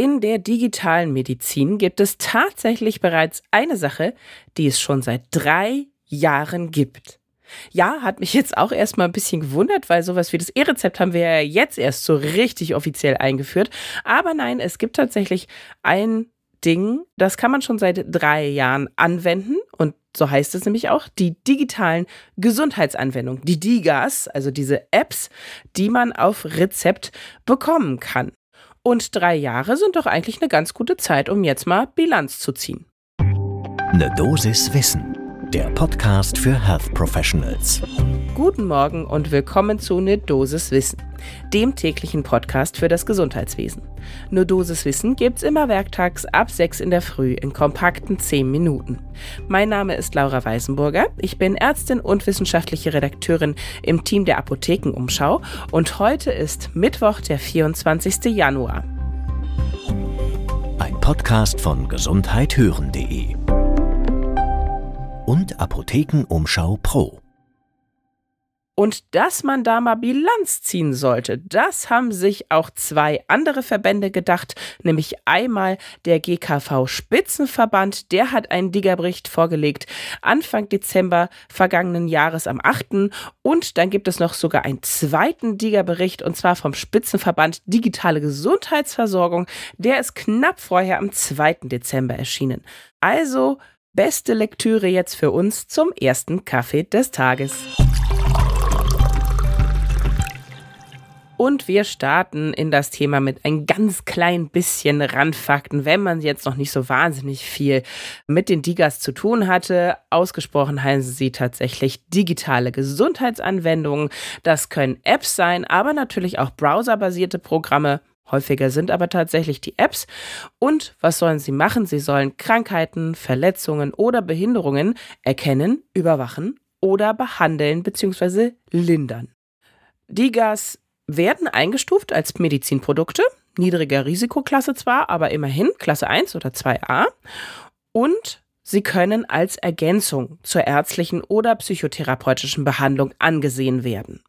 in der digitalen Medizin gibt es tatsächlich bereits eine Sache, die es schon seit drei Jahren gibt. Ja, hat mich jetzt auch erstmal ein bisschen gewundert, weil sowas wie das E-Rezept haben wir ja jetzt erst so richtig offiziell eingeführt. Aber nein, es gibt tatsächlich ein Ding, das kann man schon seit drei Jahren anwenden und so heißt es nämlich auch, die digitalen Gesundheitsanwendungen, die DIGAs, also diese Apps, die man auf Rezept bekommen kann. Und drei Jahre sind doch eigentlich eine ganz gute Zeit, um jetzt mal Bilanz zu ziehen. Eine Dosis Wissen der Podcast für Health Professionals. Guten Morgen und willkommen zu Ne Dosis Wissen, dem täglichen Podcast für das Gesundheitswesen. Ne Dosis Wissen gibt's immer werktags ab 6 in der Früh in kompakten 10 Minuten. Mein Name ist Laura Weisenburger, ich bin Ärztin und wissenschaftliche Redakteurin im Team der Apothekenumschau und heute ist Mittwoch, der 24. Januar. Ein Podcast von gesundheithören.de und Apothekenumschau Pro. Und dass man da mal Bilanz ziehen sollte, das haben sich auch zwei andere Verbände gedacht, nämlich einmal der GKV Spitzenverband, der hat einen Diggerbericht vorgelegt Anfang Dezember vergangenen Jahres am 8. Und dann gibt es noch sogar einen zweiten Diggerbericht und zwar vom Spitzenverband Digitale Gesundheitsversorgung, der ist knapp vorher am 2. Dezember erschienen. Also Beste Lektüre jetzt für uns zum ersten Kaffee des Tages. Und wir starten in das Thema mit ein ganz klein bisschen Randfakten, wenn man jetzt noch nicht so wahnsinnig viel mit den Digas zu tun hatte. Ausgesprochen heißen sie tatsächlich digitale Gesundheitsanwendungen. Das können Apps sein, aber natürlich auch browserbasierte Programme. Häufiger sind aber tatsächlich die Apps. Und was sollen sie machen? Sie sollen Krankheiten, Verletzungen oder Behinderungen erkennen, überwachen oder behandeln bzw. lindern. Die Gas werden eingestuft als Medizinprodukte, niedriger Risikoklasse zwar, aber immerhin Klasse 1 oder 2a. Und sie können als Ergänzung zur ärztlichen oder psychotherapeutischen Behandlung angesehen werden.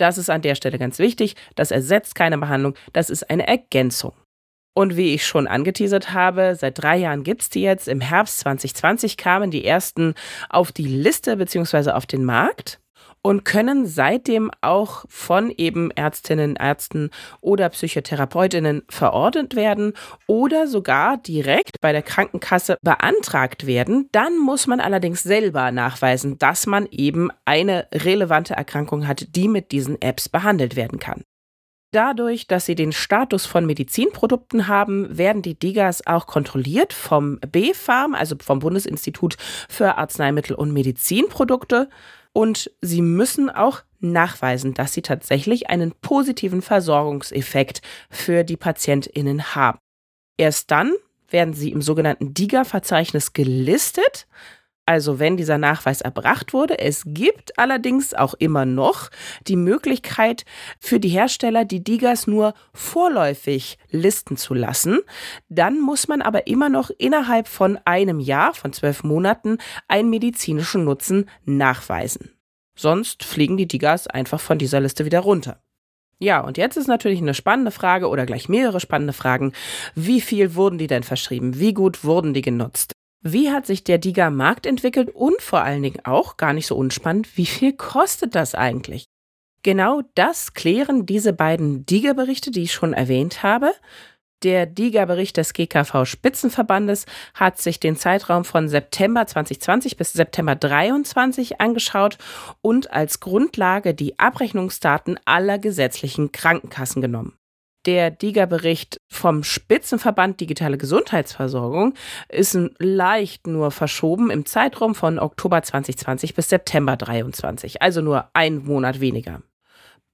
Das ist an der Stelle ganz wichtig. Das ersetzt keine Behandlung, das ist eine Ergänzung. Und wie ich schon angeteasert habe, seit drei Jahren gibt es die jetzt. Im Herbst 2020 kamen die ersten auf die Liste bzw. auf den Markt und können seitdem auch von eben Ärztinnen, Ärzten oder Psychotherapeutinnen verordnet werden oder sogar direkt bei der Krankenkasse beantragt werden. Dann muss man allerdings selber nachweisen, dass man eben eine relevante Erkrankung hat, die mit diesen Apps behandelt werden kann. Dadurch, dass sie den Status von Medizinprodukten haben, werden die Digas auch kontrolliert vom BfArM, also vom Bundesinstitut für Arzneimittel und Medizinprodukte. Und sie müssen auch nachweisen, dass sie tatsächlich einen positiven Versorgungseffekt für die Patientinnen haben. Erst dann werden sie im sogenannten DIGA-Verzeichnis gelistet also wenn dieser Nachweis erbracht wurde. Es gibt allerdings auch immer noch die Möglichkeit für die Hersteller, die Digas nur vorläufig listen zu lassen. Dann muss man aber immer noch innerhalb von einem Jahr, von zwölf Monaten, einen medizinischen Nutzen nachweisen. Sonst fliegen die Digas einfach von dieser Liste wieder runter. Ja, und jetzt ist natürlich eine spannende Frage oder gleich mehrere spannende Fragen. Wie viel wurden die denn verschrieben? Wie gut wurden die genutzt? Wie hat sich der Diga-Markt entwickelt und vor allen Dingen auch, gar nicht so unspannend, wie viel kostet das eigentlich? Genau das klären diese beiden Diga-Berichte, die ich schon erwähnt habe. Der DIGA-Bericht des GKV Spitzenverbandes hat sich den Zeitraum von September 2020 bis September 2023 angeschaut und als Grundlage die Abrechnungsdaten aller gesetzlichen Krankenkassen genommen. Der DIGA-Bericht vom Spitzenverband Digitale Gesundheitsversorgung ist leicht nur verschoben im Zeitraum von Oktober 2020 bis September 2023, also nur ein Monat weniger.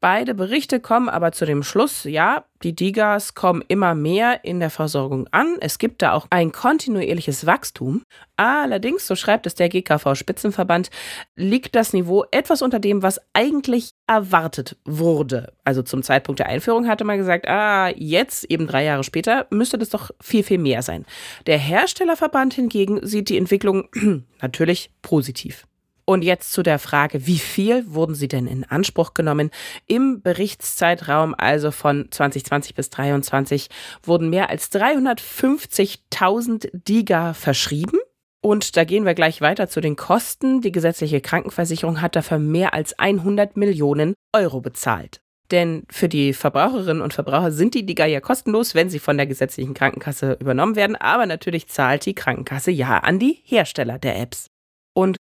Beide Berichte kommen aber zu dem Schluss, ja, die Digas kommen immer mehr in der Versorgung an. Es gibt da auch ein kontinuierliches Wachstum. Allerdings, so schreibt es der GKV Spitzenverband, liegt das Niveau etwas unter dem, was eigentlich erwartet wurde. Also zum Zeitpunkt der Einführung hatte man gesagt, ah, jetzt eben drei Jahre später müsste das doch viel, viel mehr sein. Der Herstellerverband hingegen sieht die Entwicklung natürlich positiv. Und jetzt zu der Frage, wie viel wurden sie denn in Anspruch genommen? Im Berichtszeitraum, also von 2020 bis 2023, wurden mehr als 350.000 Diga verschrieben. Und da gehen wir gleich weiter zu den Kosten. Die gesetzliche Krankenversicherung hat dafür mehr als 100 Millionen Euro bezahlt. Denn für die Verbraucherinnen und Verbraucher sind die Diga ja kostenlos, wenn sie von der gesetzlichen Krankenkasse übernommen werden. Aber natürlich zahlt die Krankenkasse ja an die Hersteller der Apps.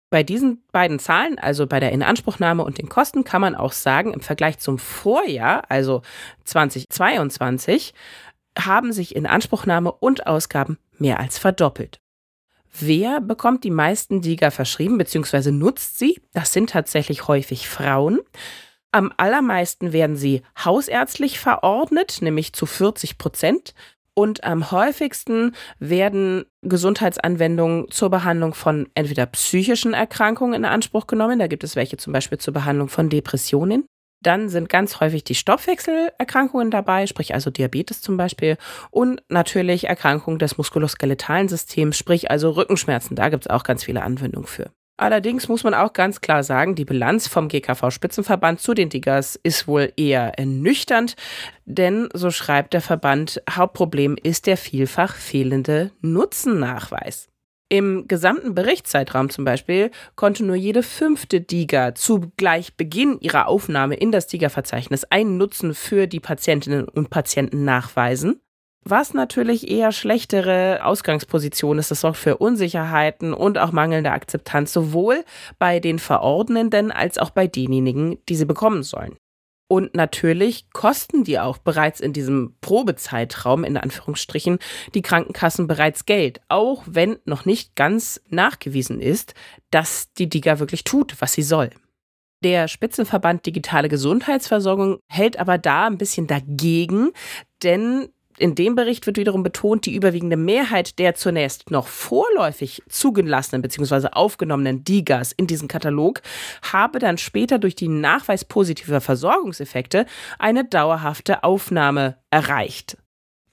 Bei diesen beiden Zahlen, also bei der Inanspruchnahme und den Kosten, kann man auch sagen, im Vergleich zum Vorjahr, also 2022, haben sich Inanspruchnahme und Ausgaben mehr als verdoppelt. Wer bekommt die meisten Diga verschrieben bzw. nutzt sie? Das sind tatsächlich häufig Frauen. Am allermeisten werden sie hausärztlich verordnet, nämlich zu 40 Prozent. Und am häufigsten werden Gesundheitsanwendungen zur Behandlung von entweder psychischen Erkrankungen in Anspruch genommen. Da gibt es welche zum Beispiel zur Behandlung von Depressionen. Dann sind ganz häufig die Stoffwechselerkrankungen dabei, sprich also Diabetes zum Beispiel. Und natürlich Erkrankungen des muskuloskeletalen Systems, sprich also Rückenschmerzen. Da gibt es auch ganz viele Anwendungen für. Allerdings muss man auch ganz klar sagen, die Bilanz vom GKV-Spitzenverband zu den Diggers ist wohl eher ernüchternd, denn so schreibt der Verband, Hauptproblem ist der vielfach fehlende Nutzennachweis. Im gesamten Berichtszeitraum zum Beispiel konnte nur jede fünfte Diga zu gleich Beginn ihrer Aufnahme in das Diga-Verzeichnis einen Nutzen für die Patientinnen und Patienten nachweisen was natürlich eher schlechtere Ausgangsposition ist. Das sorgt für Unsicherheiten und auch mangelnde Akzeptanz, sowohl bei den Verordnenden als auch bei denjenigen, die sie bekommen sollen. Und natürlich kosten die auch bereits in diesem Probezeitraum, in Anführungsstrichen, die Krankenkassen bereits Geld, auch wenn noch nicht ganz nachgewiesen ist, dass die DIGA wirklich tut, was sie soll. Der Spitzenverband Digitale Gesundheitsversorgung hält aber da ein bisschen dagegen, denn in dem Bericht wird wiederum betont, die überwiegende Mehrheit der zunächst noch vorläufig zugelassenen bzw. aufgenommenen Digas in diesen Katalog habe dann später durch die Nachweis positiver Versorgungseffekte eine dauerhafte Aufnahme erreicht.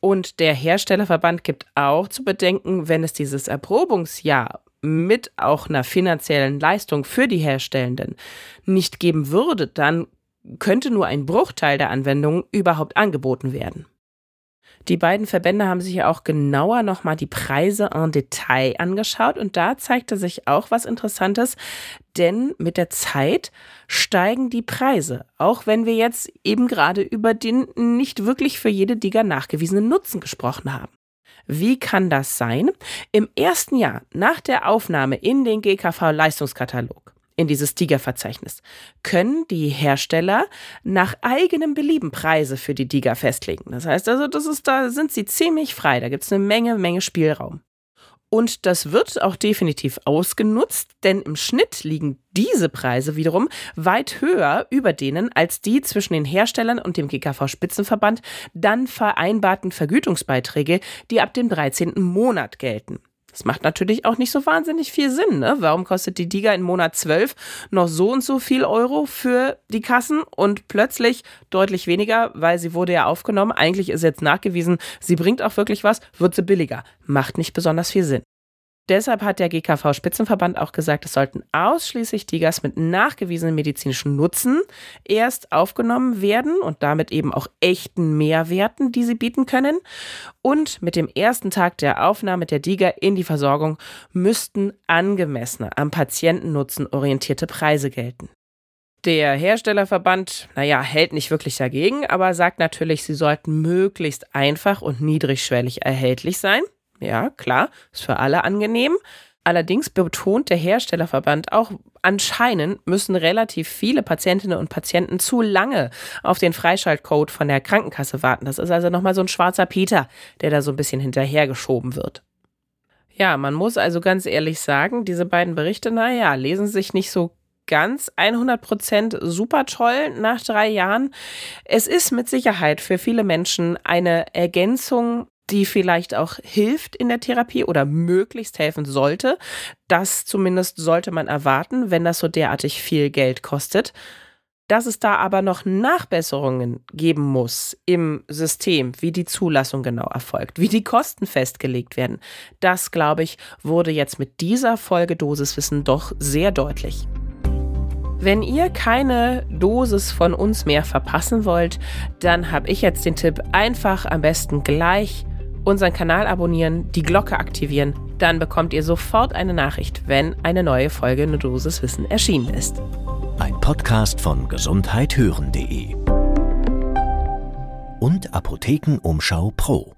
Und der Herstellerverband gibt auch zu bedenken, wenn es dieses Erprobungsjahr mit auch einer finanziellen Leistung für die Herstellenden nicht geben würde, dann könnte nur ein Bruchteil der Anwendungen überhaupt angeboten werden. Die beiden Verbände haben sich ja auch genauer nochmal die Preise en Detail angeschaut und da zeigte sich auch was Interessantes, denn mit der Zeit steigen die Preise, auch wenn wir jetzt eben gerade über den nicht wirklich für jede Diga nachgewiesenen Nutzen gesprochen haben. Wie kann das sein? Im ersten Jahr nach der Aufnahme in den GKV-Leistungskatalog in dieses Tiger-Verzeichnis, können die Hersteller nach eigenem Belieben Preise für die Tiger festlegen. Das heißt also, das ist, da sind sie ziemlich frei, da gibt es eine Menge, Menge Spielraum. Und das wird auch definitiv ausgenutzt, denn im Schnitt liegen diese Preise wiederum weit höher über denen als die zwischen den Herstellern und dem GKV-Spitzenverband dann vereinbarten Vergütungsbeiträge, die ab dem 13. Monat gelten. Das macht natürlich auch nicht so wahnsinnig viel Sinn. Ne? Warum kostet die Diga im Monat 12 noch so und so viel Euro für die Kassen und plötzlich deutlich weniger, weil sie wurde ja aufgenommen. Eigentlich ist jetzt nachgewiesen, sie bringt auch wirklich was, wird sie billiger. Macht nicht besonders viel Sinn. Deshalb hat der GKV-Spitzenverband auch gesagt, es sollten ausschließlich Digas mit nachgewiesenen medizinischen Nutzen erst aufgenommen werden und damit eben auch echten Mehrwerten, die sie bieten können. Und mit dem ersten Tag der Aufnahme der Diga in die Versorgung müssten angemessene, am Patientennutzen orientierte Preise gelten. Der Herstellerverband, naja, hält nicht wirklich dagegen, aber sagt natürlich, sie sollten möglichst einfach und niedrigschwellig erhältlich sein. Ja, klar, ist für alle angenehm. Allerdings betont der Herstellerverband auch, anscheinend müssen relativ viele Patientinnen und Patienten zu lange auf den Freischaltcode von der Krankenkasse warten. Das ist also nochmal so ein schwarzer Peter, der da so ein bisschen hinterhergeschoben wird. Ja, man muss also ganz ehrlich sagen, diese beiden Berichte, naja, lesen sich nicht so ganz 100% super toll nach drei Jahren. Es ist mit Sicherheit für viele Menschen eine Ergänzung die vielleicht auch hilft in der Therapie oder möglichst helfen sollte. Das zumindest sollte man erwarten, wenn das so derartig viel Geld kostet. Dass es da aber noch Nachbesserungen geben muss im System, wie die Zulassung genau erfolgt, wie die Kosten festgelegt werden, das, glaube ich, wurde jetzt mit dieser Folge Dosiswissen doch sehr deutlich. Wenn ihr keine Dosis von uns mehr verpassen wollt, dann habe ich jetzt den Tipp, einfach am besten gleich unseren Kanal abonnieren, die Glocke aktivieren, dann bekommt ihr sofort eine Nachricht, wenn eine neue Folge Eine Dosis Wissen erschienen ist. Ein Podcast von gesundheithören.de und Apothekenumschau Pro.